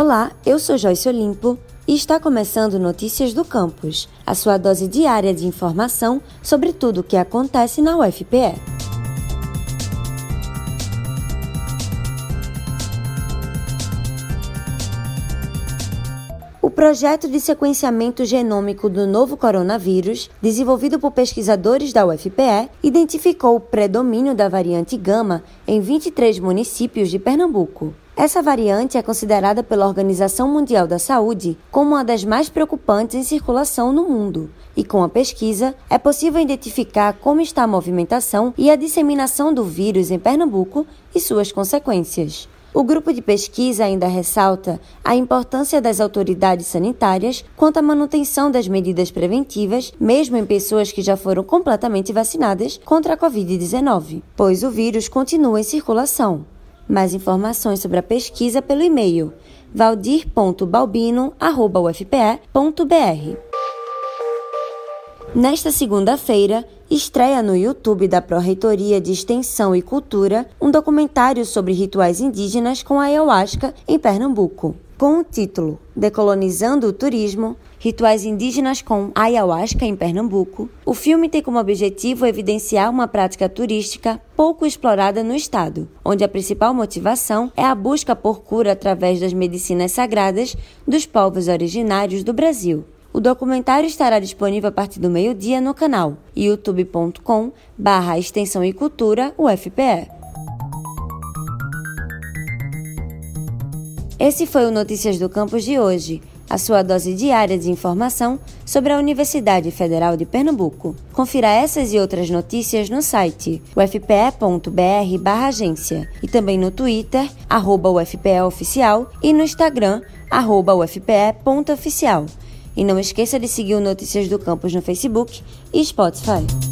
Olá, eu sou Joyce Olimpo e está começando Notícias do Campus, a sua dose diária de informação sobre tudo o que acontece na UFPE. O projeto de sequenciamento genômico do novo coronavírus, desenvolvido por pesquisadores da UFPE, identificou o predomínio da variante Gama em 23 municípios de Pernambuco. Essa variante é considerada pela Organização Mundial da Saúde como uma das mais preocupantes em circulação no mundo. E com a pesquisa, é possível identificar como está a movimentação e a disseminação do vírus em Pernambuco e suas consequências. O grupo de pesquisa ainda ressalta a importância das autoridades sanitárias quanto à manutenção das medidas preventivas, mesmo em pessoas que já foram completamente vacinadas contra a Covid-19, pois o vírus continua em circulação. Mais informações sobre a pesquisa pelo e-mail valdir.balbino.ufpe.br. Nesta segunda-feira, estreia no YouTube da Pró-Reitoria de Extensão e Cultura um documentário sobre rituais indígenas com ayahuasca em Pernambuco. Com o título Decolonizando o Turismo, Rituais Indígenas com Ayahuasca em Pernambuco, o filme tem como objetivo evidenciar uma prática turística pouco explorada no estado, onde a principal motivação é a busca por cura através das medicinas sagradas dos povos originários do Brasil. O documentário estará disponível a partir do meio-dia no canal youtube.com barra extensão e cultura UFPE. Esse foi o Notícias do Campus de hoje, a sua dose diária de informação sobre a Universidade Federal de Pernambuco. Confira essas e outras notícias no site ufpe.br/agência e também no Twitter @ufpeoficial e no Instagram @ufpe.oficial. E não esqueça de seguir o Notícias do Campus no Facebook e Spotify.